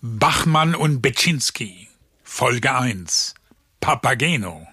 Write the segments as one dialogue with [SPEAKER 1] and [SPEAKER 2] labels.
[SPEAKER 1] Bachmann und Beczynski. Folge 1. Papageno.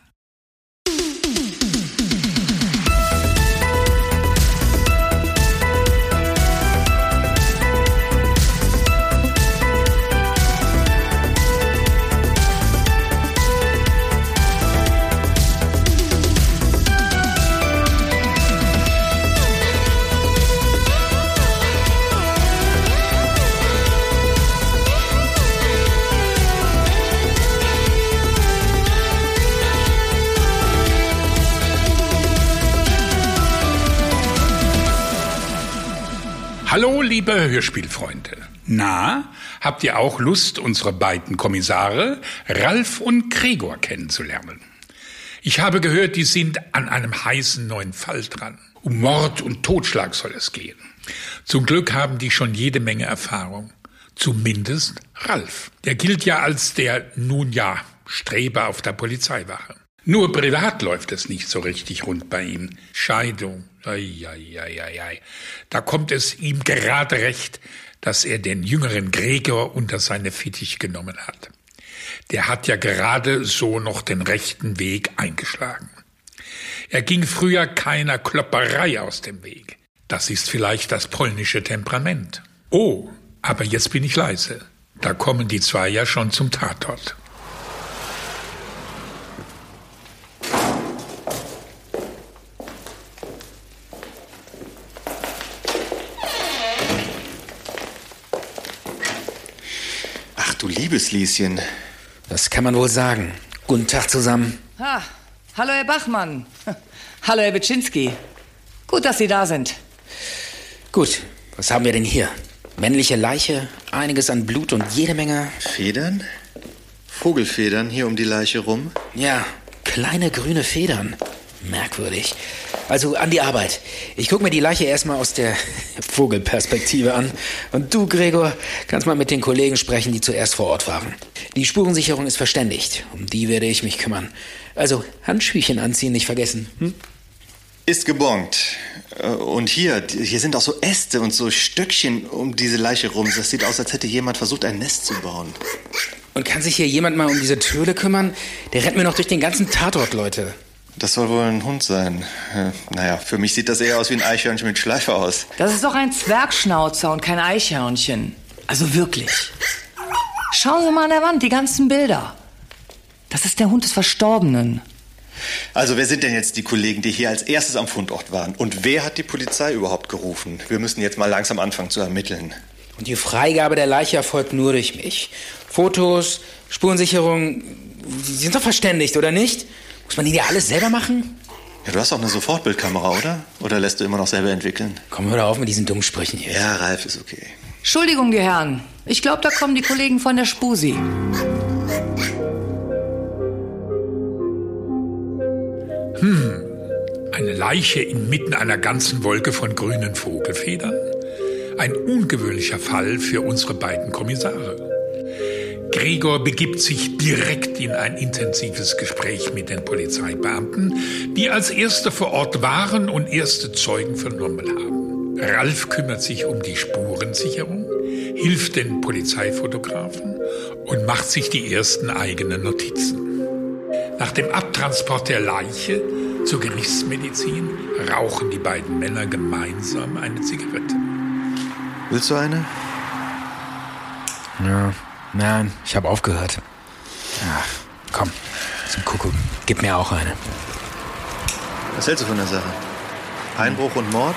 [SPEAKER 1] Hallo, liebe Hörspielfreunde. Na, habt ihr auch Lust, unsere beiden Kommissare, Ralf und Gregor, kennenzulernen? Ich habe gehört, die sind an einem heißen neuen Fall dran. Um Mord und Totschlag soll es gehen. Zum Glück haben die schon jede Menge Erfahrung. Zumindest Ralf. Der gilt ja als der, nun ja, Streber auf der Polizeiwache. Nur privat läuft es nicht so richtig rund bei ihm. Scheidung, Eieieiei. Da kommt es ihm gerade recht, dass er den jüngeren Gregor unter seine Fittich genommen hat. Der hat ja gerade so noch den rechten Weg eingeschlagen. Er ging früher keiner Klopperei aus dem Weg. Das ist vielleicht das polnische Temperament. Oh, aber jetzt bin ich leise. Da kommen die zwei ja schon zum Tatort.
[SPEAKER 2] Du liebes Lieschen.
[SPEAKER 3] Das kann man wohl sagen. Guten Tag zusammen.
[SPEAKER 4] Ha, hallo Herr Bachmann. Hallo Herr Witschinski. Gut, dass Sie da sind.
[SPEAKER 3] Gut, was haben wir denn hier? Männliche Leiche, einiges an Blut und jede Menge...
[SPEAKER 2] Federn? Vogelfedern hier um die Leiche rum?
[SPEAKER 3] Ja, kleine grüne Federn. Merkwürdig. Also an die Arbeit. Ich gucke mir die Leiche erstmal aus der Vogelperspektive an. Und du, Gregor, kannst mal mit den Kollegen sprechen, die zuerst vor Ort waren. Die Spurensicherung ist verständigt. Um die werde ich mich kümmern. Also Handschüchen anziehen, nicht vergessen. Hm?
[SPEAKER 2] Ist gebongt. Äh, und hier, hier sind auch so Äste und so Stöckchen um diese Leiche rum. Das sieht aus, als hätte jemand versucht, ein Nest zu bauen.
[SPEAKER 3] Und kann sich hier jemand mal um diese Töle kümmern? Der rennt mir noch durch den ganzen Tatort, Leute.
[SPEAKER 2] Das soll wohl ein Hund sein. Naja, für mich sieht das eher aus wie ein Eichhörnchen mit Schleife aus.
[SPEAKER 4] Das ist doch ein Zwergschnauzer und kein Eichhörnchen. Also wirklich. Schauen Sie mal an der Wand, die ganzen Bilder. Das ist der Hund des Verstorbenen.
[SPEAKER 2] Also, wer sind denn jetzt die Kollegen, die hier als erstes am Fundort waren? Und wer hat die Polizei überhaupt gerufen? Wir müssen jetzt mal langsam anfangen zu ermitteln.
[SPEAKER 3] Und die Freigabe der Leiche erfolgt nur durch mich. Fotos, Spurensicherung, die sind doch verständigt, oder nicht? Muss man die dir alles selber machen?
[SPEAKER 2] Ja, du hast auch eine Sofortbildkamera, oder? Oder lässt du immer noch selber entwickeln?
[SPEAKER 3] Komm, hör auf mit diesen dummen Sprüchen hier.
[SPEAKER 2] Ja, Ralf ist okay.
[SPEAKER 4] Entschuldigung, die Herren. Ich glaube, da kommen die Kollegen von der Spusi.
[SPEAKER 1] Hm, eine Leiche inmitten einer ganzen Wolke von grünen Vogelfedern? Ein ungewöhnlicher Fall für unsere beiden Kommissare. Gregor begibt sich direkt in ein intensives Gespräch mit den Polizeibeamten, die als erste vor Ort waren und erste Zeugen vernommen haben. Ralf kümmert sich um die Spurensicherung, hilft den Polizeifotografen und macht sich die ersten eigenen Notizen. Nach dem Abtransport der Leiche zur Gerichtsmedizin rauchen die beiden Männer gemeinsam eine Zigarette.
[SPEAKER 2] Willst du eine?
[SPEAKER 3] Ja, Nein, ich habe aufgehört. Ach, komm, zum Kuckuck. Gib mir auch eine.
[SPEAKER 2] Was hältst du von der Sache? Einbruch und Mord?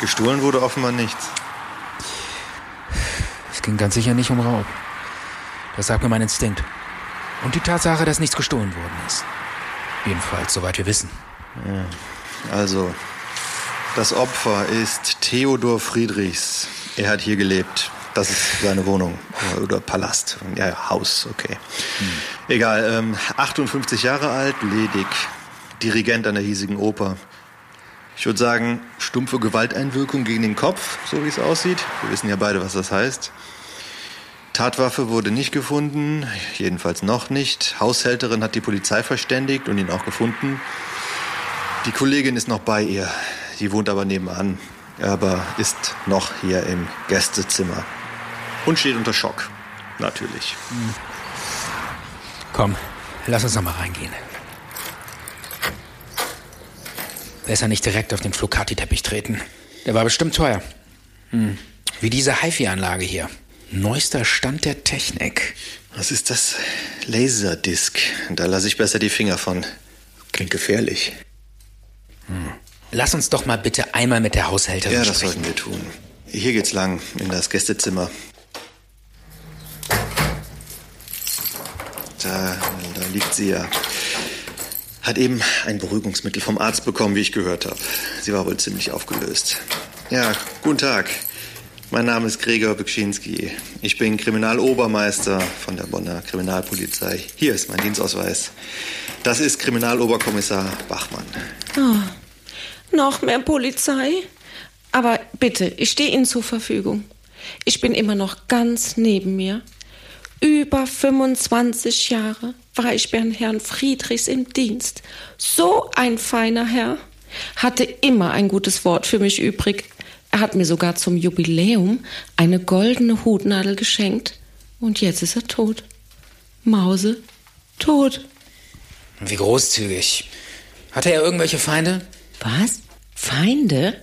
[SPEAKER 2] Gestohlen wurde offenbar nichts.
[SPEAKER 3] Es ging ganz sicher nicht um Raub. Das sagt mir mein Instinkt. Und die Tatsache, dass nichts gestohlen worden ist. Jedenfalls, soweit wir wissen.
[SPEAKER 2] Ja. Also, das Opfer ist Theodor Friedrichs. Er hat hier gelebt. Das ist seine Wohnung oder Palast. Ja, Haus, okay. Hm. Egal, ähm, 58 Jahre alt, ledig, Dirigent an der hiesigen Oper. Ich würde sagen, stumpfe Gewalteinwirkung gegen den Kopf, so wie es aussieht. Wir wissen ja beide, was das heißt. Tatwaffe wurde nicht gefunden, jedenfalls noch nicht. Haushälterin hat die Polizei verständigt und ihn auch gefunden. Die Kollegin ist noch bei ihr. Die wohnt aber nebenan, aber ist noch hier im Gästezimmer. Und steht unter Schock. Natürlich.
[SPEAKER 3] Komm, lass uns noch mal reingehen. Besser nicht direkt auf den Flocati-Teppich treten. Der war bestimmt teuer. Hm. Wie diese HiFi-Anlage hier. Neuester Stand der Technik.
[SPEAKER 2] Was ist das? Laserdisc. Da lasse ich besser die Finger von. Klingt gefährlich.
[SPEAKER 3] Hm. Lass uns doch mal bitte einmal mit der Haushälterin
[SPEAKER 2] Ja, das
[SPEAKER 3] sprechen.
[SPEAKER 2] sollten wir tun. Hier geht's lang, in das Gästezimmer. Da, da liegt sie ja. Hat eben ein Beruhigungsmittel vom Arzt bekommen, wie ich gehört habe. Sie war wohl ziemlich aufgelöst. Ja, guten Tag. Mein Name ist Gregor Bekschinski. Ich bin Kriminalobermeister von der Bonner Kriminalpolizei. Hier ist mein Dienstausweis. Das ist Kriminaloberkommissar Bachmann.
[SPEAKER 5] Oh, noch mehr Polizei? Aber bitte, ich stehe Ihnen zur Verfügung. Ich bin immer noch ganz neben mir. Über 25 Jahre war ich beim Herrn Friedrichs im Dienst. So ein feiner Herr. Hatte immer ein gutes Wort für mich übrig. Er hat mir sogar zum Jubiläum eine goldene Hutnadel geschenkt. Und jetzt ist er tot. Mause, tot.
[SPEAKER 3] Wie großzügig. Hatte er irgendwelche Feinde?
[SPEAKER 5] Was? Feinde?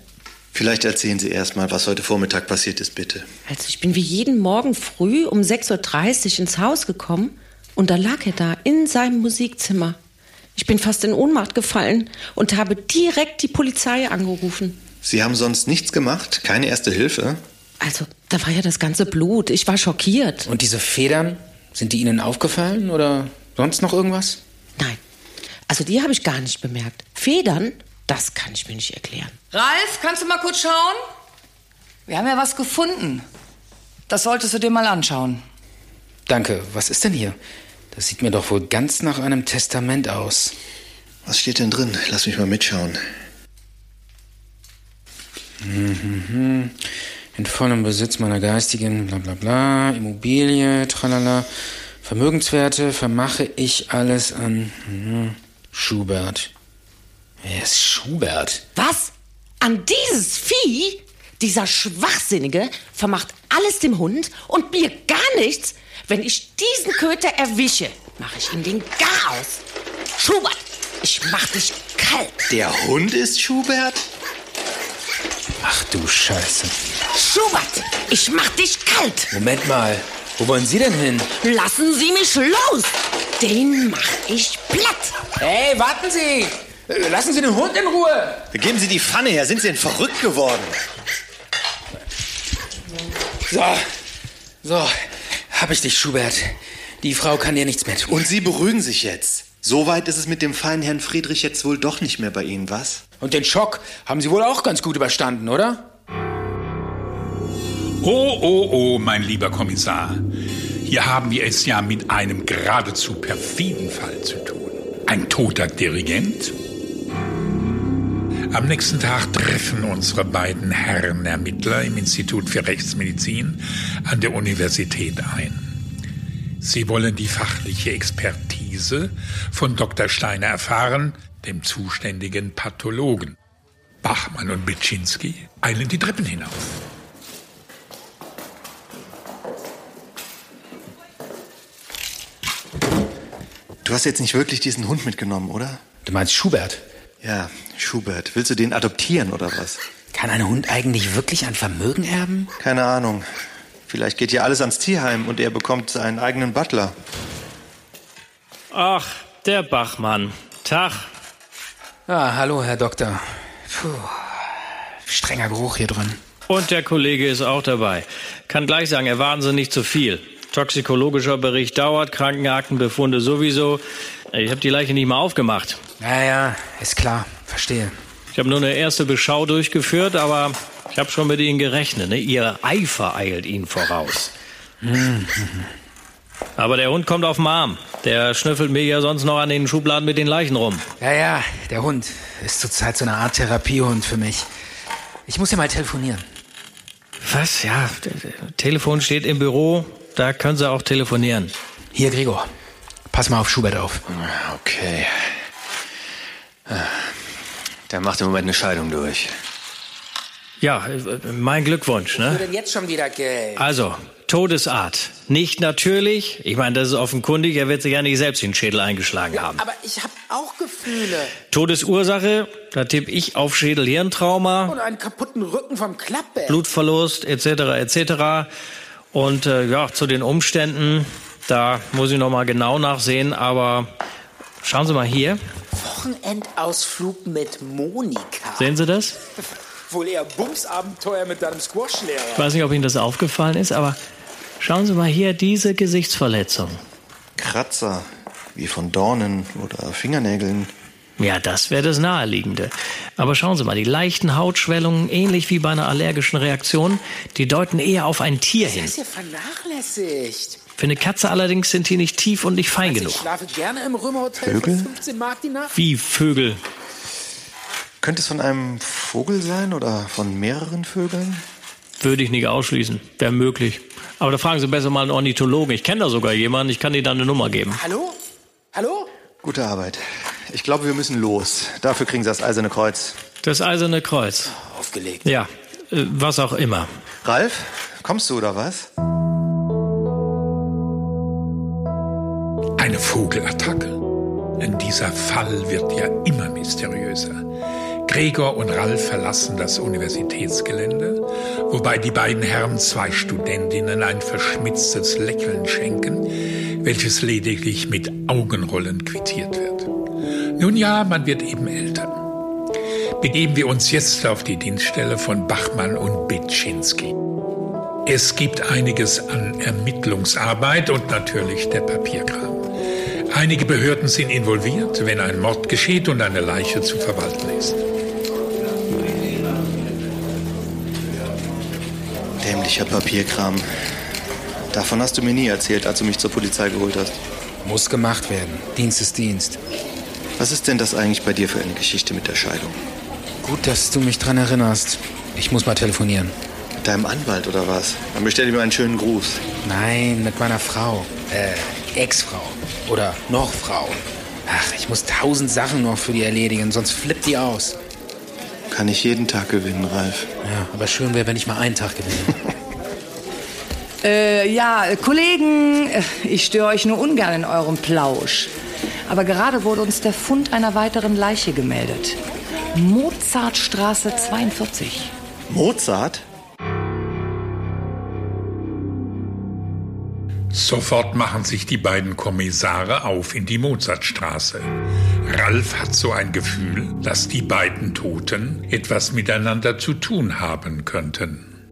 [SPEAKER 2] Vielleicht erzählen Sie erst mal, was heute Vormittag passiert ist, bitte.
[SPEAKER 5] Also ich bin wie jeden Morgen früh um 6.30 Uhr ins Haus gekommen und da lag er da in seinem Musikzimmer. Ich bin fast in Ohnmacht gefallen und habe direkt die Polizei angerufen.
[SPEAKER 2] Sie haben sonst nichts gemacht? Keine erste Hilfe?
[SPEAKER 5] Also, da war ja das ganze Blut. Ich war schockiert.
[SPEAKER 3] Und diese Federn, sind die Ihnen aufgefallen oder sonst noch irgendwas?
[SPEAKER 5] Nein. Also, die habe ich gar nicht bemerkt. Federn, das kann ich mir nicht erklären.
[SPEAKER 4] Ralf, kannst du mal kurz schauen? Wir haben ja was gefunden. Das solltest du dir mal anschauen.
[SPEAKER 3] Danke. Was ist denn hier? Das sieht mir doch wohl ganz nach einem Testament aus.
[SPEAKER 2] Was steht denn drin? Lass mich mal mitschauen.
[SPEAKER 3] Mhm. In vollem Besitz meiner geistigen bla bla bla, Immobilie, tralala, Vermögenswerte vermache ich alles an mhm. Schubert. Wer ist Schubert?
[SPEAKER 5] Was? An dieses Vieh? Dieser Schwachsinnige vermacht alles dem Hund und mir gar nichts? Wenn ich diesen Köter erwische, mache ich ihm den Garaus. Schubert, ich mach dich kalt.
[SPEAKER 2] Der Hund ist Schubert?
[SPEAKER 3] Ach du Scheiße.
[SPEAKER 5] Schubert, ich mach dich kalt.
[SPEAKER 3] Moment mal. Wo wollen Sie denn hin?
[SPEAKER 5] Lassen Sie mich los. Den mach ich platt.
[SPEAKER 3] Hey, warten Sie! Äh, Lassen Sie den Hund in Ruhe!
[SPEAKER 2] Geben Sie die Pfanne her. Sind Sie denn verrückt geworden?
[SPEAKER 3] So, so, hab ich dich, Schubert. Die Frau kann dir nichts mehr tun.
[SPEAKER 2] Und Sie beruhigen sich jetzt. So weit ist es mit dem feinen Herrn Friedrich jetzt wohl doch nicht mehr bei Ihnen, was?
[SPEAKER 3] Und den Schock haben Sie wohl auch ganz gut überstanden, oder?
[SPEAKER 1] Oh, oh, oh, mein lieber Kommissar. Hier haben wir es ja mit einem geradezu perfiden Fall zu tun. Ein toter Dirigent? Am nächsten Tag treffen unsere beiden Herren Ermittler im Institut für Rechtsmedizin an der Universität ein. Sie wollen die fachliche Expertise von Dr. Steiner erfahren, dem zuständigen Pathologen. Bachmann und Bitschinski eilen die Treppen hinauf.
[SPEAKER 2] Du hast jetzt nicht wirklich diesen Hund mitgenommen, oder?
[SPEAKER 3] Du meinst Schubert?
[SPEAKER 2] Ja, Schubert. Willst du den adoptieren oder was?
[SPEAKER 3] Kann ein Hund eigentlich wirklich ein Vermögen erben?
[SPEAKER 2] Keine Ahnung. Vielleicht geht ja alles ans Tierheim und er bekommt seinen eigenen Butler.
[SPEAKER 6] Ach, der Bachmann. Tag.
[SPEAKER 3] Ah, hallo, Herr Doktor. Puh, strenger Geruch hier drin.
[SPEAKER 6] Und der Kollege ist auch dabei. Kann gleich sagen, erwarten Sie nicht zu viel. Toxikologischer Bericht dauert, Krankenaktenbefunde sowieso. Ich habe die Leiche nicht mal aufgemacht.
[SPEAKER 3] Ja, ja, ist klar. Verstehe.
[SPEAKER 6] Ich habe nur eine erste Beschau durchgeführt, aber ich habe schon mit Ihnen gerechnet. Ne? Ihr Eifer eilt Ihnen voraus. Aber der Hund kommt auf den Arm. Der schnüffelt mir ja sonst noch an den Schubladen mit den Leichen rum.
[SPEAKER 3] Ja, ja, der Hund ist zurzeit so eine Art Therapiehund für mich. Ich muss ja mal telefonieren.
[SPEAKER 6] Was? Ja, Telefon steht im Büro. Da können Sie auch telefonieren.
[SPEAKER 3] Hier, Gregor. Pass mal auf Schubert auf.
[SPEAKER 2] Okay. Der macht im Moment eine Scheidung durch.
[SPEAKER 6] Ja, äh, mein Glückwunsch, ne?
[SPEAKER 3] denn jetzt schon wieder Geld?
[SPEAKER 6] Also, Todesart. Nicht natürlich. Ich meine, das ist offenkundig. Er wird sich ja nicht selbst den Schädel eingeschlagen haben.
[SPEAKER 3] Aber ich habe auch Gefühle.
[SPEAKER 6] Todesursache, da tippe ich auf Schädel-Hirntrauma,
[SPEAKER 3] Und einen kaputten Rücken vom Klappbett.
[SPEAKER 6] Blutverlust etc. etc. Und äh, ja, zu den Umständen, da muss ich noch mal genau nachsehen. Aber schauen Sie mal hier.
[SPEAKER 3] Wochenendausflug mit Monika.
[SPEAKER 6] Sehen Sie das?
[SPEAKER 3] Wohl eher Bumsabenteuer mit deinem
[SPEAKER 6] Ich
[SPEAKER 3] Squashlehrer.
[SPEAKER 6] weiß nicht, ob Ihnen das aufgefallen ist, aber schauen Sie mal hier diese Gesichtsverletzung.
[SPEAKER 2] Kratzer, wie von Dornen oder Fingernägeln.
[SPEAKER 6] Ja, das wäre das Naheliegende. Aber schauen Sie mal, die leichten Hautschwellungen, ähnlich wie bei einer allergischen Reaktion, die deuten eher auf ein Tier hin.
[SPEAKER 3] Das ist ja vernachlässigt.
[SPEAKER 6] Für eine Katze allerdings sind die nicht tief und nicht fein
[SPEAKER 3] Ich
[SPEAKER 6] genug.
[SPEAKER 3] schlafe gerne im Römerhotel
[SPEAKER 2] Vögel?
[SPEAKER 3] für 15 Mark die Nacht.
[SPEAKER 6] Wie Vögel.
[SPEAKER 2] Könnte es von einem Vogel sein oder von mehreren Vögeln?
[SPEAKER 6] Würde ich nicht ausschließen. Wäre möglich. Aber da fragen Sie besser mal einen Ornithologen. Ich kenne da sogar jemanden. Ich kann Ihnen da eine Nummer geben.
[SPEAKER 3] Hallo? Hallo?
[SPEAKER 2] Gute Arbeit. Ich glaube, wir müssen los. Dafür kriegen Sie das Eiserne Kreuz.
[SPEAKER 6] Das Eiserne Kreuz.
[SPEAKER 3] Aufgelegt.
[SPEAKER 6] Ja, äh, was auch immer.
[SPEAKER 2] Ralf, kommst du oder was?
[SPEAKER 1] Eine Vogelattacke. Denn dieser Fall wird ja immer mysteriöser. Gregor und Ralf verlassen das Universitätsgelände, wobei die beiden Herren zwei Studentinnen ein verschmitztes Lächeln schenken, welches lediglich mit Augenrollen quittiert wird. Nun ja, man wird eben älter. Begeben wir uns jetzt auf die Dienststelle von Bachmann und Bitschinski. Es gibt einiges an Ermittlungsarbeit und natürlich der Papierkram. Einige Behörden sind involviert, wenn ein Mord geschieht und eine Leiche zu verwalten ist.
[SPEAKER 2] Dämlicher Papierkram. Davon hast du mir nie erzählt, als du mich zur Polizei geholt hast.
[SPEAKER 3] Muss gemacht werden. Dienst ist Dienst.
[SPEAKER 2] Was ist denn das eigentlich bei dir für eine Geschichte mit der Scheidung?
[SPEAKER 3] Gut, dass du mich dran erinnerst. Ich muss mal telefonieren.
[SPEAKER 2] Mit deinem Anwalt oder was? Dann bestell dir mir einen schönen Gruß.
[SPEAKER 3] Nein, mit meiner Frau. Äh, Ex-Frau. Oder noch Frau. Ach, ich muss tausend Sachen noch für die erledigen, sonst flippt die aus.
[SPEAKER 2] Kann ich jeden Tag gewinnen, Ralf.
[SPEAKER 3] Ja, aber schön wäre, wenn ich mal einen Tag gewinne.
[SPEAKER 4] Äh, ja, Kollegen, äh, ich störe euch nur ungern in eurem Plausch. Aber gerade wurde uns der Fund einer weiteren Leiche gemeldet. Mozartstraße 42.
[SPEAKER 2] Mozart?
[SPEAKER 1] Sofort machen sich die beiden Kommissare auf in die Mozartstraße. Ralf hat so ein Gefühl, dass die beiden Toten etwas miteinander zu tun haben könnten.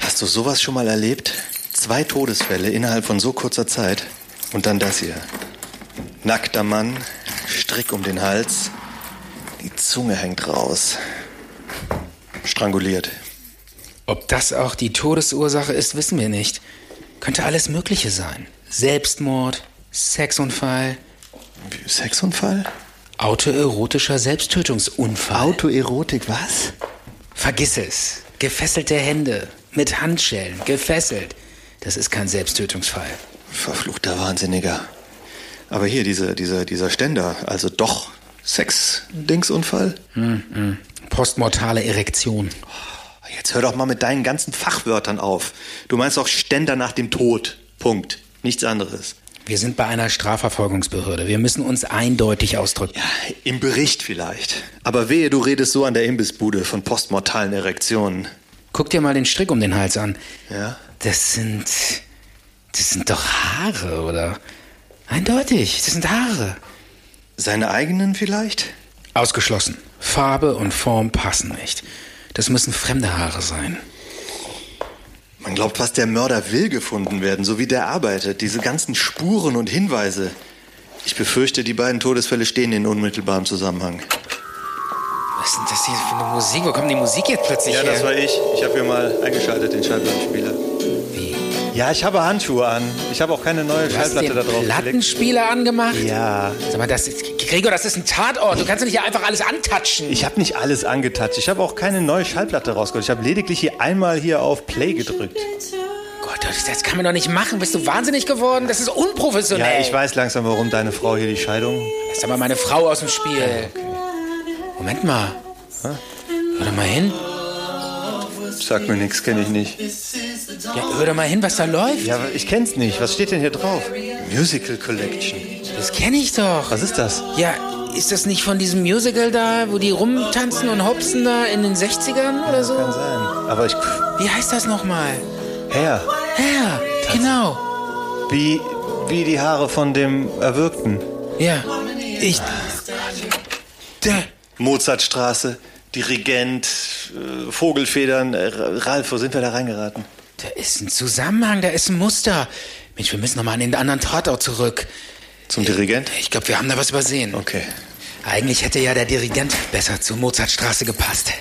[SPEAKER 2] Hast du sowas schon mal erlebt? Zwei Todesfälle innerhalb von so kurzer Zeit. Und dann das hier. Nackter Mann, Strick um den Hals, Zunge hängt raus. Stranguliert.
[SPEAKER 3] Ob das auch die Todesursache ist, wissen wir nicht. Könnte alles Mögliche sein. Selbstmord, Sexunfall,
[SPEAKER 2] Sexunfall?
[SPEAKER 3] autoerotischer Selbsttötungsunfall.
[SPEAKER 2] Autoerotik, was?
[SPEAKER 3] Vergiss es. Gefesselte Hände, mit Handschellen, gefesselt. Das ist kein Selbsttötungsfall.
[SPEAKER 2] Verfluchter Wahnsinniger. Aber hier, diese, dieser, dieser Ständer, also doch Sex-Dingsunfall?
[SPEAKER 3] Postmortale Erektion.
[SPEAKER 2] Jetzt hör doch mal mit deinen ganzen Fachwörtern auf. Du meinst doch Ständer nach dem Tod. Punkt. Nichts anderes.
[SPEAKER 3] Wir sind bei einer Strafverfolgungsbehörde. Wir müssen uns eindeutig ausdrücken.
[SPEAKER 2] Ja, im Bericht vielleicht. Aber wehe, du redest so an der Imbissbude von postmortalen Erektionen.
[SPEAKER 3] Guck dir mal den Strick um den Hals an.
[SPEAKER 2] Ja?
[SPEAKER 3] Das sind. Das sind doch Haare, oder? Eindeutig, das sind Haare.
[SPEAKER 2] Seine eigenen vielleicht?
[SPEAKER 3] Ausgeschlossen. Farbe und Form passen nicht. Das müssen fremde Haare sein.
[SPEAKER 2] Man glaubt fast, der Mörder will gefunden werden, so wie der arbeitet. Diese ganzen Spuren und Hinweise. Ich befürchte, die beiden Todesfälle stehen in unmittelbarem Zusammenhang.
[SPEAKER 3] Was ist denn das hier für eine Musik? Wo kommt die Musik jetzt plötzlich
[SPEAKER 2] Ja,
[SPEAKER 3] her?
[SPEAKER 2] das war ich. Ich habe hier mal eingeschaltet, den Schallplattenspieler. Ja, ich habe Handschuhe an. Ich habe auch keine neue
[SPEAKER 3] Du hast den Plattenspieler angemacht?
[SPEAKER 2] Ja.
[SPEAKER 3] Sag mal, das ist, Gregor, das ist ein Tatort. Du kannst doch nicht hier einfach alles antatschen.
[SPEAKER 2] Ich habe nicht alles angetatscht. Ich habe auch keine neue Schallplatte rausgeholt. Ich habe lediglich hier einmal hier auf Play gedrückt.
[SPEAKER 3] Gott, das Das kann man doch nicht machen. Bist du wahnsinnig geworden? Das ist unprofessionell.
[SPEAKER 2] Ja, ich weiß langsam, warum deine Frau hier die Scheidung.
[SPEAKER 3] Lass aber meine Frau aus dem Spiel. Moment mal. Hör doch mal hin.
[SPEAKER 2] Sag mir nichts, kenne ich nicht.
[SPEAKER 3] Ja, hör doch mal hin, was da läuft.
[SPEAKER 2] Ja, aber ich kenn's nicht. Was steht denn hier drauf? Musical Collection.
[SPEAKER 3] Das kenne ich doch.
[SPEAKER 2] Was ist das?
[SPEAKER 3] Ja, ist das nicht von diesem Musical da, wo die rumtanzen und hopsen da in den 60ern oder so?
[SPEAKER 2] Kann sein. Aber ich.
[SPEAKER 3] Wie heißt das nochmal?
[SPEAKER 2] Herr,
[SPEAKER 3] Ja, genau.
[SPEAKER 2] wie, wie die Haare von dem Erwürgten.
[SPEAKER 3] Ja, ich... Da,
[SPEAKER 2] Mozartstraße, Dirigent, äh, Vogelfedern. Äh, Ralf, wo sind wir da reingeraten?
[SPEAKER 3] da ist ein Zusammenhang, da ist ein Muster. Mensch, wir müssen nochmal an den anderen Tatort zurück.
[SPEAKER 2] Zum Dirigent?
[SPEAKER 3] Ich glaube, wir haben da was übersehen.
[SPEAKER 2] Okay.
[SPEAKER 3] Eigentlich hätte ja der Dirigent besser zur Mozartstraße gepasst.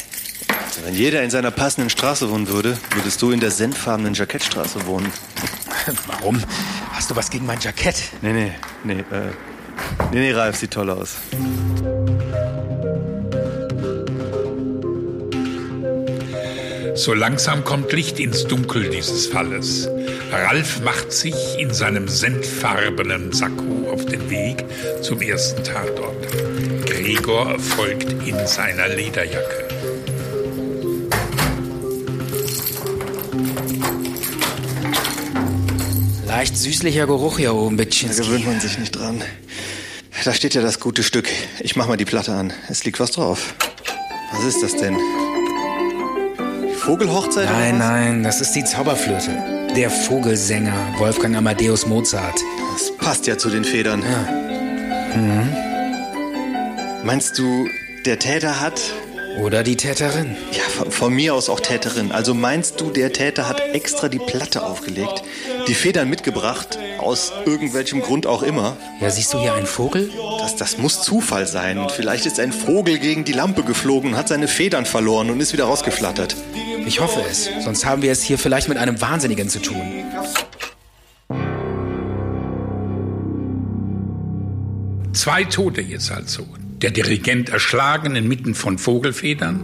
[SPEAKER 2] Also wenn jeder in seiner passenden Straße wohnen würde, würdest du in der senfarbenen Jackettstraße wohnen.
[SPEAKER 3] Warum? Hast du was gegen mein Jackett?
[SPEAKER 2] Nee, nee, nee, äh. Nee, nee, Ralf sieht toll aus.
[SPEAKER 1] So langsam kommt Licht ins Dunkel dieses Falles. Ralf macht sich in seinem senffarbenen Sakko auf den Weg zum ersten Tatort. Gregor folgt in seiner Lederjacke.
[SPEAKER 3] Leicht süßlicher Geruch hier oben,
[SPEAKER 2] Da
[SPEAKER 3] Bitschinski.
[SPEAKER 2] gewöhnt man sich nicht dran. Da steht ja das gute Stück. Ich mach mal die Platte an. Es liegt was drauf. Was ist das denn? Vogelhochzeit?
[SPEAKER 3] Nein, nein, das ist die Zauberflöte. Der Vogelsänger Wolfgang Amadeus Mozart.
[SPEAKER 2] Das passt ja zu den Federn.
[SPEAKER 3] Mhm.
[SPEAKER 2] Meinst du, der Täter hat.
[SPEAKER 3] Oder die Täterin.
[SPEAKER 2] Ja, von, von mir aus auch Täterin. Also meinst du, der Täter hat extra die Platte aufgelegt, die Federn mitgebracht, aus irgendwelchem Grund auch immer?
[SPEAKER 3] Ja, siehst du hier einen Vogel?
[SPEAKER 2] Das, das muss Zufall sein. Vielleicht ist ein Vogel gegen die Lampe geflogen hat seine Federn verloren und ist wieder rausgeflattert.
[SPEAKER 3] Ich hoffe es. Sonst haben wir es hier vielleicht mit einem Wahnsinnigen zu tun.
[SPEAKER 1] Zwei Tote jetzt also. Der Dirigent erschlagen inmitten von Vogelfedern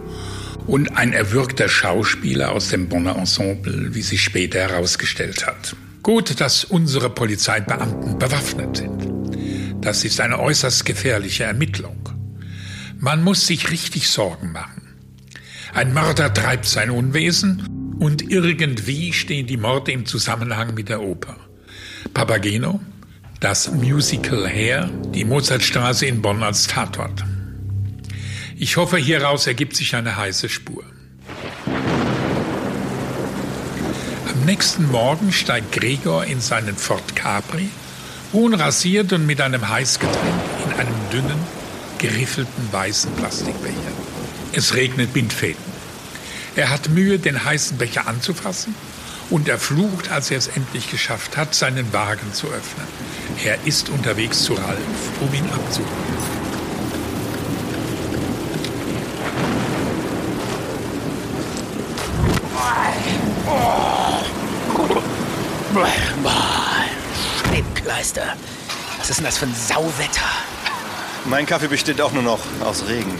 [SPEAKER 1] und ein erwürgter Schauspieler aus dem Bonner Ensemble, wie sich später herausgestellt hat. Gut, dass unsere Polizeibeamten bewaffnet sind. Das ist eine äußerst gefährliche Ermittlung. Man muss sich richtig Sorgen machen. Ein Mörder treibt sein Unwesen und irgendwie stehen die Morde im Zusammenhang mit der Oper. Papageno, das Musical Hair, die Mozartstraße in Bonn als Tatort. Ich hoffe, hieraus ergibt sich eine heiße Spur. Am nächsten Morgen steigt Gregor in seinen Ford Capri, unrasiert und mit einem Heißgetränk in einem dünnen, geriffelten weißen Plastikbecher. Es regnet Bindfäden. Er hat Mühe, den heißen Becher anzufassen und er flucht, als er es endlich geschafft hat, seinen Wagen zu öffnen. Er ist unterwegs zu Ralf, um ihn abzuholen.
[SPEAKER 3] Boah, Scheibenkleister. Was ist denn das für ein Sauwetter?
[SPEAKER 2] Mein Kaffee besteht auch nur noch aus Regen.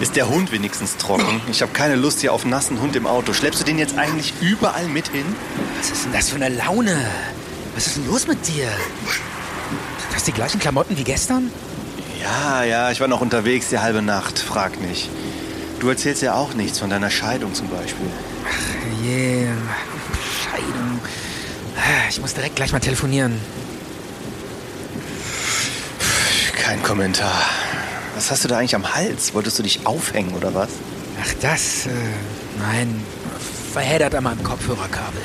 [SPEAKER 2] Ist der Hund wenigstens trocken? Ich habe keine Lust hier auf nassen Hund im Auto. Schleppst du den jetzt eigentlich überall mit hin?
[SPEAKER 3] Was ist denn das für eine Laune? Was ist denn los mit dir? Du hast die gleichen Klamotten wie gestern?
[SPEAKER 2] Ja, ja, ich war noch unterwegs die halbe Nacht. Frag nicht. Du erzählst ja auch nichts von deiner Scheidung zum Beispiel.
[SPEAKER 3] Yeah. Scheidung. Ich muss direkt gleich mal telefonieren.
[SPEAKER 2] Kein Kommentar. Was hast du da eigentlich am Hals? Wolltest du dich aufhängen oder was?
[SPEAKER 3] Ach, das? Äh, nein. Verheddert an meinem Kopfhörerkabel.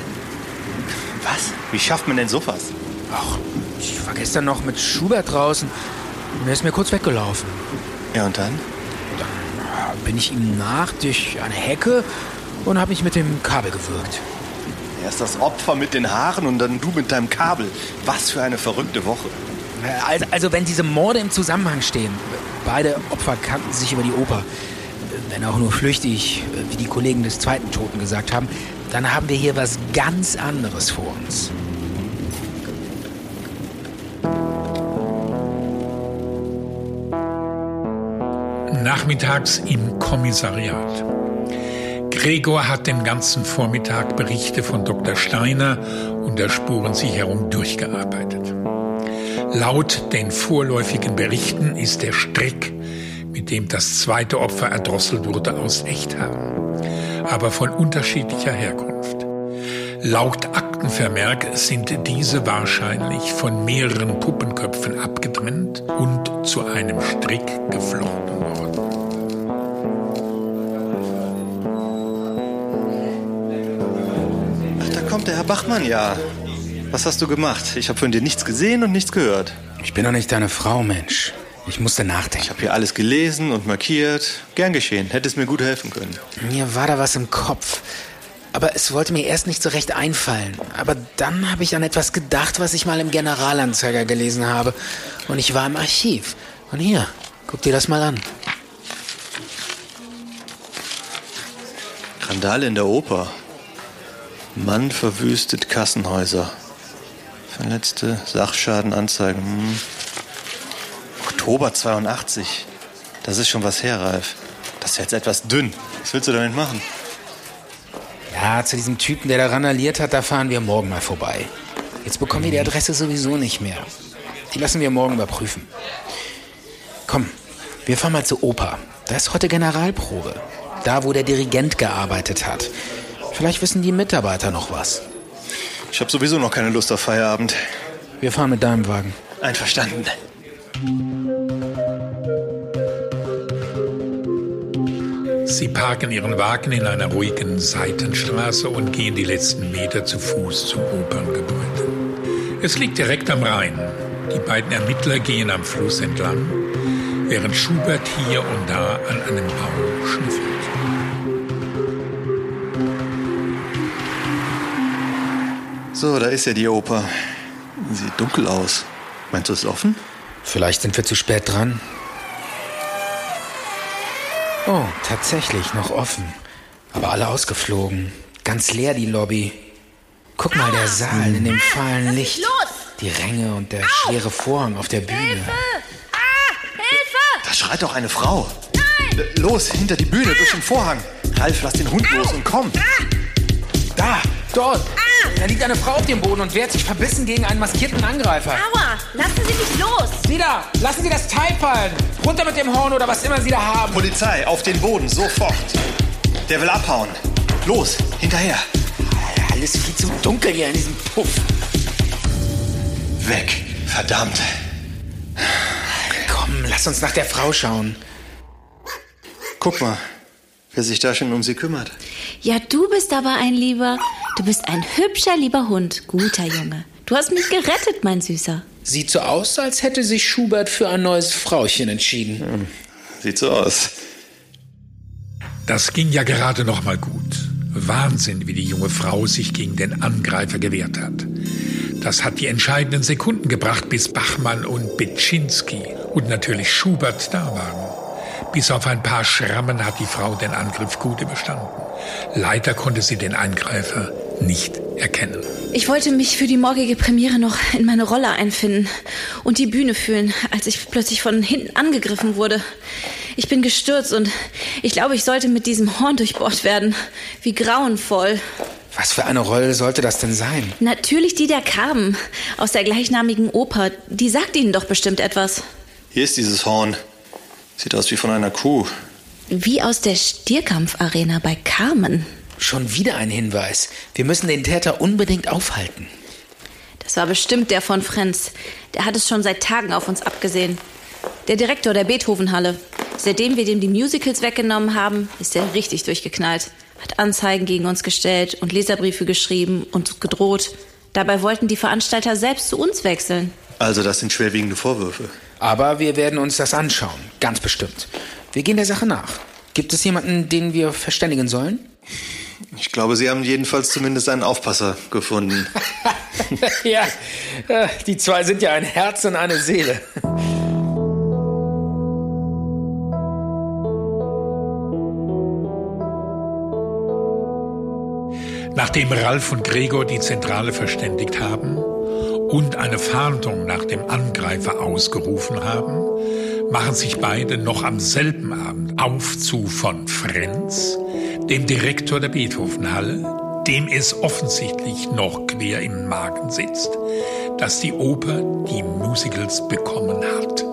[SPEAKER 2] Was? Wie schafft man denn sowas?
[SPEAKER 3] Ach, ich war gestern noch mit Schubert draußen. Und er ist mir kurz weggelaufen.
[SPEAKER 2] Ja, und dann?
[SPEAKER 3] Dann bin ich ihm nach durch eine Hecke und habe mich mit dem Kabel gewürgt.
[SPEAKER 2] Erst das Opfer mit den Haaren und dann du mit deinem Kabel. Was für eine verrückte Woche.
[SPEAKER 3] Äh, Also, also wenn diese Morde im Zusammenhang stehen, beide Opfer kannten sich über die Oper, wenn auch nur flüchtig, wie die Kollegen des zweiten Toten gesagt haben, dann haben wir hier was ganz anderes vor uns.
[SPEAKER 1] Nachmittags im Kommissariat. Gregor hat den ganzen Vormittag Berichte von Dr. Steiner und der Spurensicherung durchgearbeitet. Laut den vorläufigen Berichten ist der Strick, mit dem das zweite Opfer erdrosselt wurde, aus Echthaar, aber von unterschiedlicher Herkunft. Laut Aktenvermerk sind diese wahrscheinlich von mehreren Puppenköpfen abgetrennt und zu einem Strick geflochten worden.
[SPEAKER 2] Ach, da kommt der Herr Bachmann ja. Was hast du gemacht? Ich habe von dir nichts gesehen und nichts gehört.
[SPEAKER 3] Ich bin doch nicht deine Frau, Mensch. Ich musste nachdenken.
[SPEAKER 2] Ich habe hier alles gelesen und markiert. Gern geschehen. Hättest mir gut helfen können.
[SPEAKER 3] Mir war da was im Kopf. Aber es wollte mir erst nicht so recht einfallen. Aber dann habe ich an etwas gedacht, was ich mal im Generalanzeiger gelesen habe. Und ich war im Archiv. Und hier, guck dir das mal an.
[SPEAKER 2] Randale in der Oper. Mann verwüstet Kassenhäuser. Verletzte Sachschadenanzeigen. Hm. Oktober 82. Das ist schon was her, Ralf. Das ist jetzt etwas dünn. Was willst du damit machen?
[SPEAKER 3] Ja, zu diesem Typen, der da randaliert hat, da fahren wir morgen mal vorbei. Jetzt bekommen wir die Adresse sowieso nicht mehr. Die lassen wir morgen überprüfen. Komm, wir fahren mal zur Oper. Da ist heute Generalprobe. Da, wo der Dirigent gearbeitet hat. Vielleicht wissen die Mitarbeiter noch was.
[SPEAKER 2] Ich habe sowieso noch keine Lust auf Feierabend.
[SPEAKER 3] Wir fahren mit deinem Wagen.
[SPEAKER 2] Einverstanden.
[SPEAKER 1] Sie parken ihren Wagen in einer ruhigen Seitenstraße und gehen die letzten Meter zu Fuß zum Operngebäude. Es liegt direkt am Rhein. Die beiden Ermittler gehen am Fluss entlang, während Schubert hier und da an einem Baum schnüffelt.
[SPEAKER 2] So, da ist ja die Oper. Sieht dunkel aus. Meinst du, es ist offen?
[SPEAKER 3] Vielleicht sind wir zu spät dran. Oh, tatsächlich, noch offen. Aber alle ausgeflogen. Ganz leer die Lobby. Guck mal, der Saal in dem fahlen Licht. Die Ränge und der schwere Vorhang auf der Bühne.
[SPEAKER 7] Ah, Hilfe!
[SPEAKER 2] Da schreit doch eine Frau. Nein! Los, hinter die Bühne, durch den Vorhang. Ralf, lass den Hund los und komm.
[SPEAKER 3] Da, dort. Da liegt eine Frau auf dem Boden und wehrt sich verbissen gegen einen maskierten Angreifer.
[SPEAKER 7] Aua! Lassen Sie mich los!
[SPEAKER 3] Sie da, lassen Sie das Teil fallen. Runter mit dem Horn oder was immer Sie da haben.
[SPEAKER 2] Polizei, auf den Boden, sofort. Der will abhauen. Los, hinterher.
[SPEAKER 3] Alles viel zu dunkel hier in diesem Puff.
[SPEAKER 2] Weg. Verdammt.
[SPEAKER 3] Komm, lass uns nach der Frau schauen.
[SPEAKER 2] Guck mal, wer sich da schon um sie kümmert.
[SPEAKER 7] Ja, du bist aber ein lieber. Du bist ein hübscher, lieber Hund. Guter Junge. Du hast mich gerettet, mein Süßer.
[SPEAKER 3] Sieht so aus, als hätte sich Schubert für ein neues Frauchen entschieden.
[SPEAKER 2] Sieht so aus.
[SPEAKER 1] Das ging ja gerade noch mal gut. Wahnsinn, wie die junge Frau sich gegen den Angreifer gewehrt hat. Das hat die entscheidenden Sekunden gebracht, bis Bachmann und Bitschinski und natürlich Schubert da waren. Bis auf ein paar Schrammen hat die Frau den Angriff gut überstanden. Leider konnte sie den Angreifer nicht erkennen.
[SPEAKER 7] Ich wollte mich für die morgige Premiere noch in meine Rolle einfinden und die Bühne fühlen, als ich plötzlich von hinten angegriffen wurde. Ich bin gestürzt und ich glaube, ich sollte mit diesem Horn durchbohrt werden. Wie grauenvoll.
[SPEAKER 3] Was für eine Rolle sollte das denn sein?
[SPEAKER 7] Natürlich die der Carmen aus der gleichnamigen Oper. Die sagt Ihnen doch bestimmt etwas.
[SPEAKER 2] Hier ist dieses Horn. Sieht aus wie von einer Kuh.
[SPEAKER 7] Wie aus der Stierkampfarena bei Carmen.
[SPEAKER 3] Schon wieder ein Hinweis. Wir müssen den Täter unbedingt aufhalten.
[SPEAKER 7] Das war bestimmt der von Frenz. Der hat es schon seit Tagen auf uns abgesehen. Der Direktor der Beethovenhalle. Seitdem wir dem die Musicals weggenommen haben, ist er richtig durchgeknallt. Hat Anzeigen gegen uns gestellt und Leserbriefe geschrieben und gedroht. Dabei wollten die Veranstalter selbst zu uns wechseln.
[SPEAKER 2] Also, das sind schwerwiegende Vorwürfe.
[SPEAKER 3] Aber wir werden uns das anschauen. Ganz bestimmt. Wir gehen der Sache nach. Gibt es jemanden, den wir verständigen sollen?
[SPEAKER 2] Ich glaube, Sie haben jedenfalls zumindest einen Aufpasser gefunden.
[SPEAKER 3] ja, äh, die zwei sind ja ein Herz und eine Seele.
[SPEAKER 1] Nachdem Ralf und Gregor die Zentrale verständigt haben und eine Fahndung nach dem Angreifer ausgerufen haben, machen sich beide noch am selben Abend auf zu von Frenz, dem Direktor der Beethovenhalle, dem es offensichtlich noch quer im Magen sitzt, dass die Oper die Musicals bekommen hat.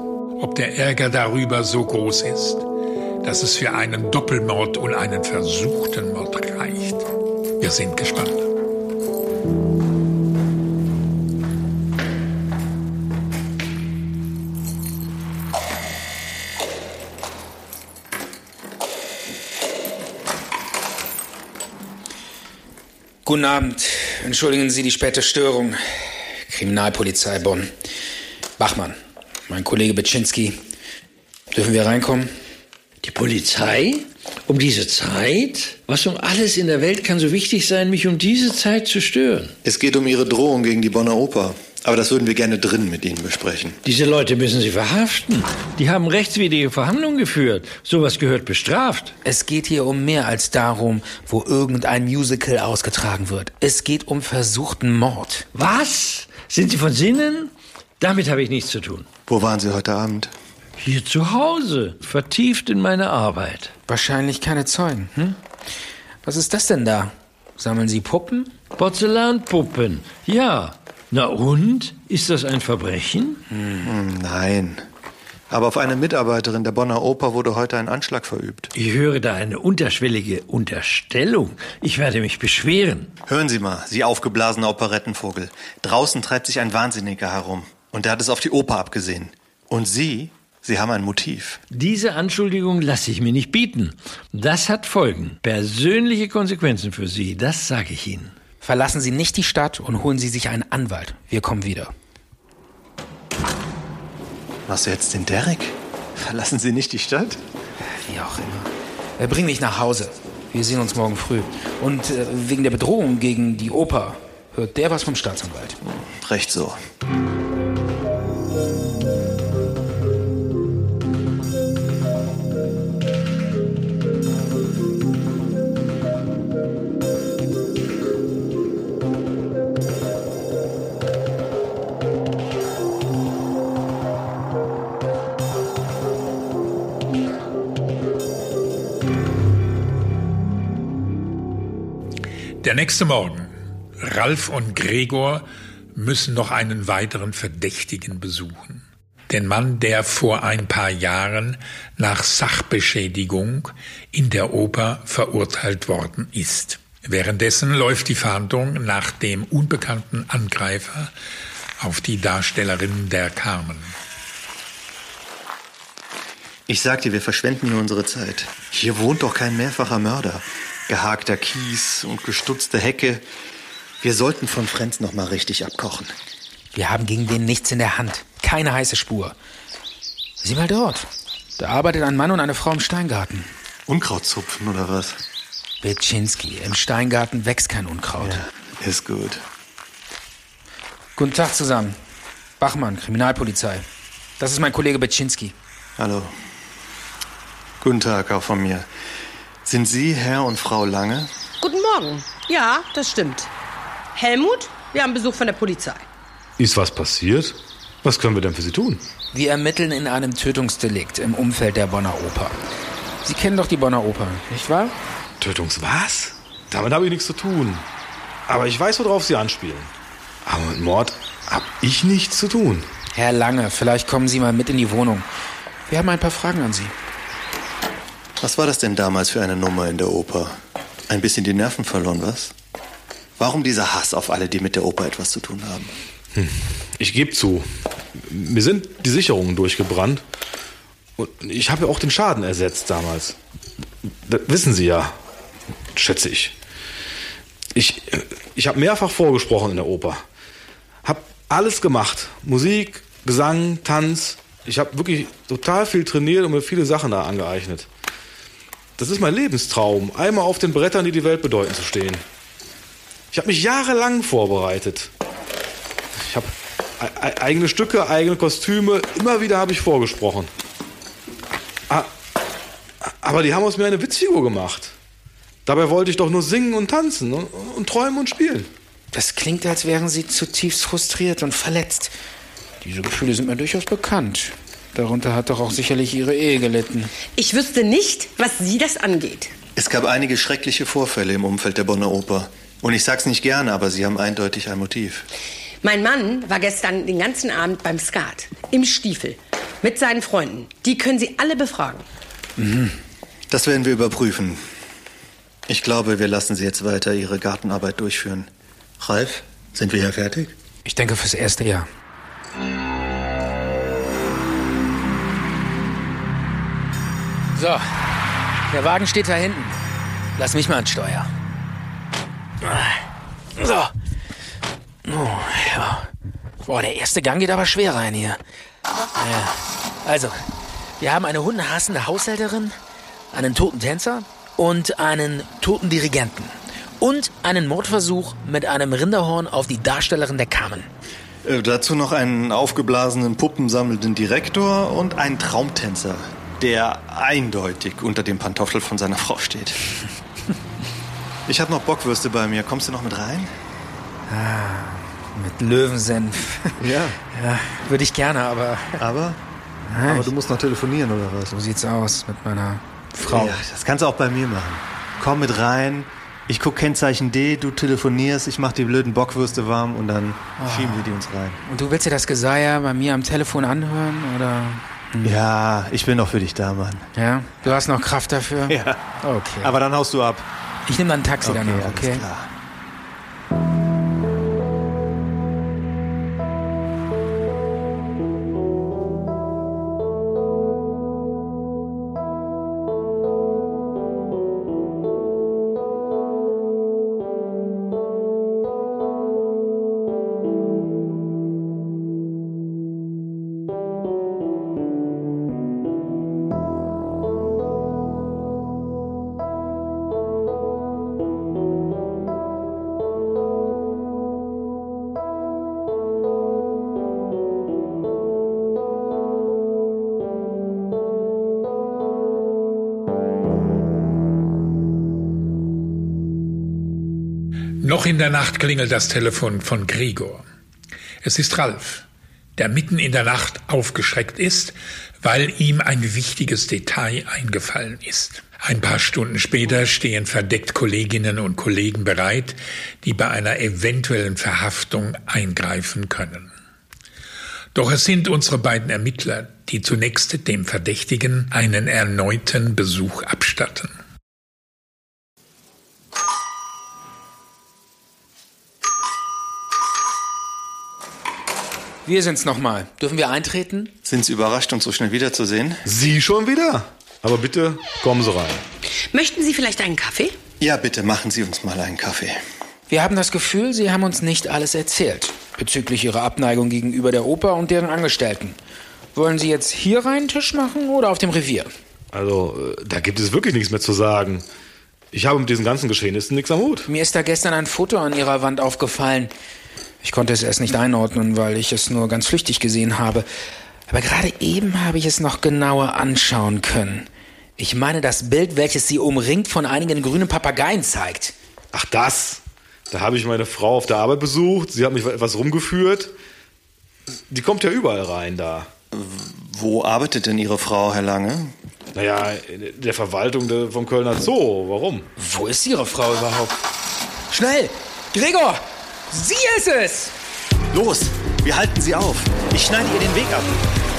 [SPEAKER 1] Ob der Ärger darüber so groß ist, dass es für einen Doppelmord und einen versuchten Mord reicht. Wir sind gespannt.
[SPEAKER 3] Guten Abend. Entschuldigen Sie die späte Störung. Kriminalpolizei Bonn. Bachmann, mein Kollege Betschinski. Dürfen wir reinkommen?
[SPEAKER 8] Die Polizei? Um diese Zeit? Was um alles in der Welt kann so wichtig sein, mich um diese Zeit zu stören?
[SPEAKER 2] Es geht um Ihre Drohung gegen die Bonner Oper. Aber das würden wir gerne drin mit Ihnen besprechen.
[SPEAKER 8] Diese Leute müssen Sie verhaften. Die haben rechtswidrige Verhandlungen geführt. Sowas gehört bestraft.
[SPEAKER 3] Es geht hier um mehr als darum, wo irgendein Musical ausgetragen wird. Es geht um versuchten Mord.
[SPEAKER 8] Was? Sind Sie von Sinnen? Damit habe ich nichts zu tun.
[SPEAKER 2] Wo waren Sie heute Abend?
[SPEAKER 8] Hier zu Hause, vertieft in meine Arbeit.
[SPEAKER 3] Wahrscheinlich keine Zeugen. Hm? Was ist das denn da? Sammeln Sie Puppen?
[SPEAKER 8] Porzellanpuppen. Ja. Na und? Ist das ein Verbrechen?
[SPEAKER 2] Hm, nein. Aber auf eine Mitarbeiterin der Bonner Oper wurde heute ein Anschlag verübt.
[SPEAKER 8] Ich höre da eine unterschwellige Unterstellung. Ich werde mich beschweren.
[SPEAKER 2] Hören Sie mal, Sie aufgeblasener Operettenvogel. Draußen treibt sich ein Wahnsinniger herum. Und der hat es auf die Oper abgesehen. Und Sie Sie haben ein Motiv.
[SPEAKER 8] Diese Anschuldigung lasse ich mir nicht bieten. Das hat Folgen. Persönliche Konsequenzen für Sie, das sage ich Ihnen.
[SPEAKER 3] Verlassen Sie nicht die Stadt und holen Sie sich einen Anwalt. Wir kommen wieder.
[SPEAKER 2] Machst du jetzt den Derek? Verlassen Sie nicht die Stadt?
[SPEAKER 3] Wie auch immer. Bring mich nach Hause. Wir sehen uns morgen früh. Und äh, wegen der Bedrohung gegen die Oper hört der was vom Staatsanwalt.
[SPEAKER 2] Recht so.
[SPEAKER 1] Der nächste Morgen. Ralf und Gregor müssen noch einen weiteren Verdächtigen besuchen. Den Mann, der vor ein paar Jahren nach Sachbeschädigung in der Oper verurteilt worden ist. Währenddessen läuft die Fahndung nach dem unbekannten Angreifer auf die Darstellerin der Carmen.
[SPEAKER 2] Ich sag dir, wir verschwenden hier unsere Zeit. Hier wohnt doch kein mehrfacher Mörder. Gehakter Kies und gestutzte Hecke. Wir sollten von Frenz noch mal richtig abkochen.
[SPEAKER 3] Wir haben gegen den nichts in der Hand. Keine heiße Spur. Sieh mal dort. Da arbeitet ein Mann und eine Frau im Steingarten.
[SPEAKER 2] Unkraut zupfen oder was?
[SPEAKER 3] Betschinski, im Steingarten wächst kein Unkraut.
[SPEAKER 2] Ja, ist gut.
[SPEAKER 3] Guten Tag zusammen. Bachmann, Kriminalpolizei. Das ist mein Kollege Betschinski.
[SPEAKER 2] Hallo. Guten Tag auch von mir. Sind Sie Herr und Frau Lange?
[SPEAKER 9] Guten Morgen. Ja, das stimmt. Helmut, wir haben Besuch von der Polizei.
[SPEAKER 10] Ist was passiert? Was können wir denn für Sie tun?
[SPEAKER 3] Wir ermitteln in einem Tötungsdelikt im Umfeld der Bonner Oper. Sie kennen doch die Bonner Oper, nicht wahr?
[SPEAKER 10] Tötungs was? Damit habe ich nichts zu tun. Aber ich weiß, worauf Sie anspielen. Aber mit Mord habe ich nichts zu tun.
[SPEAKER 3] Herr Lange, vielleicht kommen Sie mal mit in die Wohnung. Wir haben ein paar Fragen an Sie.
[SPEAKER 2] Was war das denn damals für eine Nummer in der Oper? Ein bisschen die Nerven verloren, was? Warum dieser Hass auf alle, die mit der Oper etwas zu tun haben?
[SPEAKER 10] Hm. Ich gebe zu, mir sind die Sicherungen durchgebrannt. Und ich habe ja auch den Schaden ersetzt damals. Das wissen Sie ja, schätze ich. Ich, ich habe mehrfach vorgesprochen in der Oper. Hab alles gemacht. Musik, Gesang, Tanz. Ich habe wirklich total viel trainiert und mir viele Sachen da angeeignet. Das ist mein Lebenstraum, einmal auf den Brettern, die die Welt bedeuten, zu stehen. Ich habe mich jahrelang vorbereitet. Ich habe eigene Stücke, eigene Kostüme, immer wieder habe ich vorgesprochen. Aber die haben aus mir eine Witzfigur gemacht. Dabei wollte ich doch nur singen und tanzen und, und träumen und spielen.
[SPEAKER 3] Das klingt, als wären Sie zutiefst frustriert und verletzt. Diese Gefühle sind mir durchaus bekannt. Darunter hat doch auch sicherlich Ihre Ehe gelitten.
[SPEAKER 9] Ich wüsste nicht, was Sie das angeht.
[SPEAKER 2] Es gab einige schreckliche Vorfälle im Umfeld der Bonner Oper. Und ich sag's nicht gerne, aber sie haben eindeutig ein Motiv.
[SPEAKER 9] Mein Mann war gestern den ganzen Abend beim Skat. Im Stiefel. Mit seinen Freunden. Die können Sie alle befragen.
[SPEAKER 2] Das werden wir überprüfen. Ich glaube, wir lassen Sie jetzt weiter Ihre Gartenarbeit durchführen. Ralf, sind wir hier fertig?
[SPEAKER 3] Ich denke fürs erste Jahr. So, der Wagen steht da hinten. Lass mich mal ans Steuer. So. Oh, ja. Boah, der erste Gang geht aber schwer rein hier. Ja. Also, wir haben eine hundehassende Haushälterin, einen toten Tänzer und einen toten Dirigenten. Und einen Mordversuch mit einem Rinderhorn auf die Darstellerin der Carmen.
[SPEAKER 2] Äh, dazu noch einen aufgeblasenen puppensammelnden Direktor und einen Traumtänzer, der eindeutig unter dem Pantoffel von seiner Frau steht. Ich habe noch Bockwürste bei mir. Kommst du noch mit rein?
[SPEAKER 3] Mit Löwensenf.
[SPEAKER 2] Ja.
[SPEAKER 3] Ja, würde ich gerne, aber
[SPEAKER 2] Aber?
[SPEAKER 3] Ja,
[SPEAKER 2] Aber du musst noch telefonieren, oder was?
[SPEAKER 3] so sieht's aus mit meiner Frau.
[SPEAKER 2] Ja, das kannst du auch bei mir machen. Komm mit rein. Ich guck Kennzeichen D, du telefonierst, ich mach die blöden Bockwürste warm und dann schieben wir die uns rein.
[SPEAKER 3] Und du willst dir das Geseier bei mir am Telefon anhören, oder?
[SPEAKER 2] Ja, ich bin noch für dich da, Mann.
[SPEAKER 3] Ja? Du hast noch Kraft dafür?
[SPEAKER 2] Ja.
[SPEAKER 3] Okay.
[SPEAKER 2] Aber dann haust du ab.
[SPEAKER 3] ich nehme dann ein Taxi danach,
[SPEAKER 2] alles
[SPEAKER 3] okay?
[SPEAKER 2] klar.
[SPEAKER 1] In der Nacht klingelt das Telefon von Gregor. Es ist Ralf, der mitten in der Nacht aufgeschreckt ist, weil ihm ein wichtiges Detail eingefallen ist. Ein paar Stunden später stehen verdeckt Kolleginnen und Kollegen bereit, die bei einer eventuellen Verhaftung eingreifen können. Doch es sind unsere beiden Ermittler, die zunächst dem Verdächtigen einen erneuten Besuch abstatten.
[SPEAKER 3] Wir sind's nochmal. Dürfen wir eintreten?
[SPEAKER 2] Sind Sie überrascht, uns so schnell wiederzusehen?
[SPEAKER 10] Sie schon wieder? Aber bitte kommen Sie rein.
[SPEAKER 9] Möchten Sie vielleicht einen Kaffee?
[SPEAKER 2] Ja, bitte machen Sie uns mal einen Kaffee.
[SPEAKER 3] Wir haben das Gefühl, Sie haben uns nicht alles erzählt. Bezüglich Ihrer Abneigung gegenüber der Oper und deren Angestellten. Wollen Sie jetzt hier rein Tisch machen oder auf dem Revier?
[SPEAKER 10] Also, äh, da gibt es wirklich nichts mehr zu sagen. Ich habe mit diesen ganzen Geschehnissen nichts am Hut.
[SPEAKER 3] Mir ist da gestern ein Foto an Ihrer Wand aufgefallen. Ich konnte es erst nicht einordnen, weil ich es nur ganz flüchtig gesehen habe. Aber gerade eben habe ich es noch genauer anschauen können. Ich meine das Bild, welches Sie umringt von einigen grünen Papageien zeigt.
[SPEAKER 10] Ach, das. Da habe ich meine Frau auf der Arbeit besucht. Sie hat mich etwas rumgeführt. Die kommt ja überall rein da.
[SPEAKER 2] Wo arbeitet denn Ihre Frau, Herr Lange?
[SPEAKER 10] Naja, in der Verwaltung vom Kölner Zoo. Warum?
[SPEAKER 3] Wo ist Ihre Frau überhaupt? Schnell! Gregor! Sie ist es!
[SPEAKER 2] Los, wir halten Sie auf. Ich schneide ihr den Weg ab.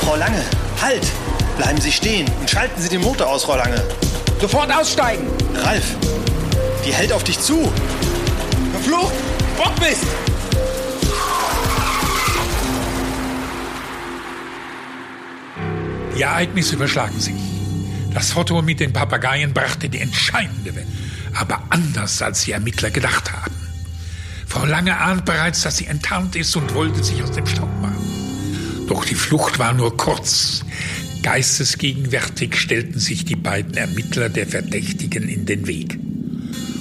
[SPEAKER 2] Frau Lange, halt! Bleiben Sie stehen und schalten Sie den Motor aus, Frau Lange.
[SPEAKER 3] Sofort aussteigen!
[SPEAKER 2] Ralf, die hält auf dich zu.
[SPEAKER 3] Flucht! Bockmist!
[SPEAKER 1] Die Ereignisse überschlagen sich. Das Foto mit den Papageien brachte die entscheidende Wende. Aber anders, als die Ermittler gedacht haben. Frau Lange ahnt bereits, dass sie enttarnt ist und wollte sich aus dem Staub machen. Doch die Flucht war nur kurz. Geistesgegenwärtig stellten sich die beiden Ermittler der Verdächtigen in den Weg.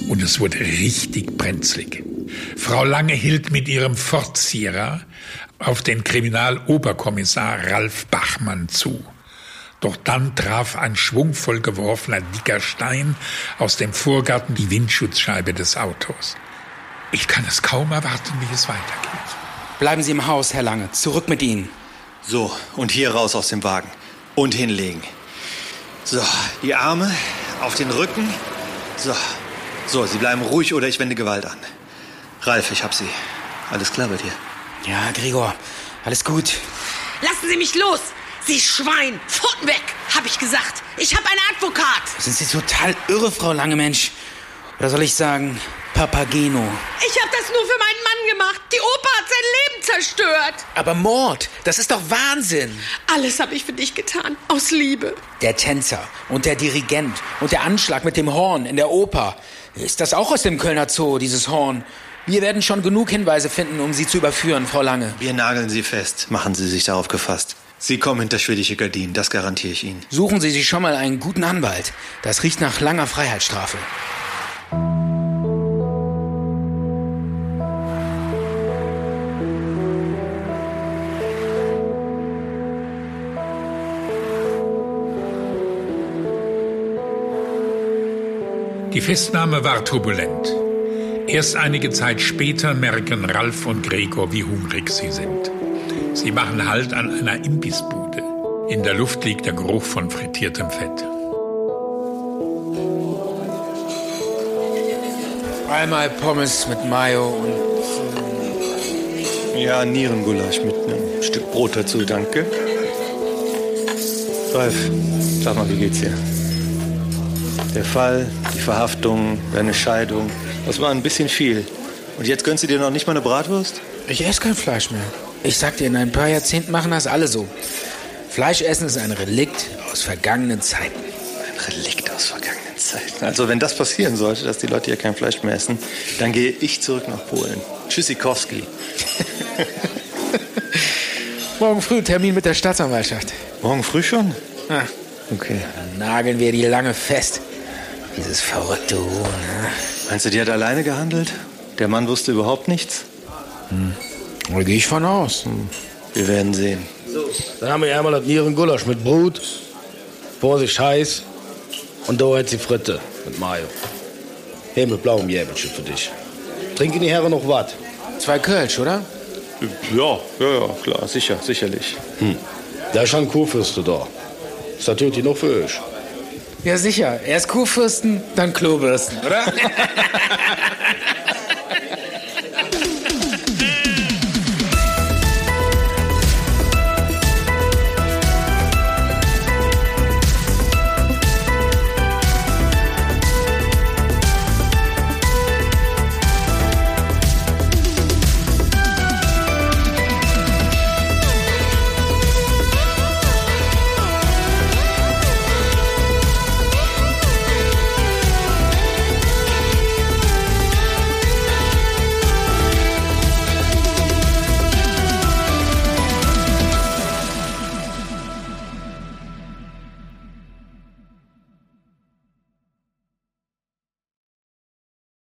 [SPEAKER 1] Und es wurde richtig brenzlig. Frau Lange hielt mit ihrem Fortzieher auf den Kriminaloberkommissar Ralf Bachmann zu. Doch dann traf ein schwungvoll geworfener dicker Stein aus dem Vorgarten die Windschutzscheibe des Autos. Ich kann es kaum erwarten, wie es weitergeht.
[SPEAKER 3] Bleiben Sie im Haus, Herr Lange. Zurück mit Ihnen.
[SPEAKER 2] So, und hier raus aus dem Wagen. Und hinlegen. So, die Arme auf den Rücken. So. So, Sie bleiben ruhig oder ich wende Gewalt an. Ralf, ich hab Sie. Alles klar bei dir?
[SPEAKER 3] Ja, Gregor, alles gut.
[SPEAKER 9] Lassen Sie mich los! Sie Schwein! Pfoten weg, hab ich gesagt. Ich hab einen Advokat.
[SPEAKER 3] Sind Sie total irre, Frau Langemensch? Oder soll ich sagen, Papageno?
[SPEAKER 9] Ich hab das nur für meinen Mann gemacht. Die Oper hat sein Leben zerstört.
[SPEAKER 3] Aber Mord, das ist doch Wahnsinn.
[SPEAKER 9] Alles hab ich für dich getan. Aus Liebe.
[SPEAKER 3] Der Tänzer und der Dirigent und der Anschlag mit dem Horn in der Oper. Ist das auch aus dem Kölner Zoo, dieses Horn? Wir werden schon genug Hinweise finden, um Sie zu überführen, Frau Lange.
[SPEAKER 2] Wir nageln Sie fest. Machen Sie sich darauf gefasst. Sie kommen hinter schwedische Gardinen, das garantiere ich Ihnen.
[SPEAKER 3] Suchen Sie sich schon mal einen guten Anwalt. Das riecht nach langer Freiheitsstrafe.
[SPEAKER 1] Die Festnahme war turbulent. Erst einige Zeit später merken Ralf und Gregor, wie hungrig sie sind. Sie machen Halt an einer Imbissbude. In der Luft liegt der Geruch von frittiertem Fett.
[SPEAKER 3] Einmal Pommes mit Mayo und
[SPEAKER 2] Ja, Nierengulasch mit einem Stück Brot dazu, danke. Ralf, sag mal, wie geht's dir? Der Fall, die Verhaftung, deine Scheidung, das war ein bisschen viel. Und jetzt gönnst du dir noch nicht mal eine Bratwurst?
[SPEAKER 3] Ich esse kein Fleisch mehr. Ich sag dir, in ein paar Jahrzehnten machen das alle so. Fleisch essen ist ein Relikt aus vergangenen Zeiten.
[SPEAKER 2] Ein Relikt aus vergangenen Zeiten. Also wenn das passieren sollte, dass die Leute hier kein Fleisch mehr essen, dann gehe ich zurück nach Polen. Tschüssikowski.
[SPEAKER 3] Morgen früh Termin mit der Staatsanwaltschaft.
[SPEAKER 2] Morgen früh schon?
[SPEAKER 3] Ah,
[SPEAKER 2] Okay.
[SPEAKER 3] dann nageln wir die lange fest. Dieses verrückte Huhn. Ne?
[SPEAKER 2] Meinst du, die hat alleine gehandelt? Der Mann wusste überhaupt nichts?
[SPEAKER 3] Da gehe ich von aus.
[SPEAKER 2] Wir werden sehen.
[SPEAKER 11] Dann haben wir einmal das Nierengulasch mit Brot. Vorsicht heiß. Und da jetzt die Fritte mit Mayo. Hey, mit blauem Jäbelchen für dich. Trinken die Herren noch was?
[SPEAKER 3] Zwei Kölsch, oder?
[SPEAKER 2] Ja, ja, ja, klar, sicher, sicherlich.
[SPEAKER 11] Hm. Da ist schon ein Kurfürste da. Ist natürlich noch für euch.
[SPEAKER 3] Ja, sicher. Erst Kuhfürsten, dann Klobürsten, oder?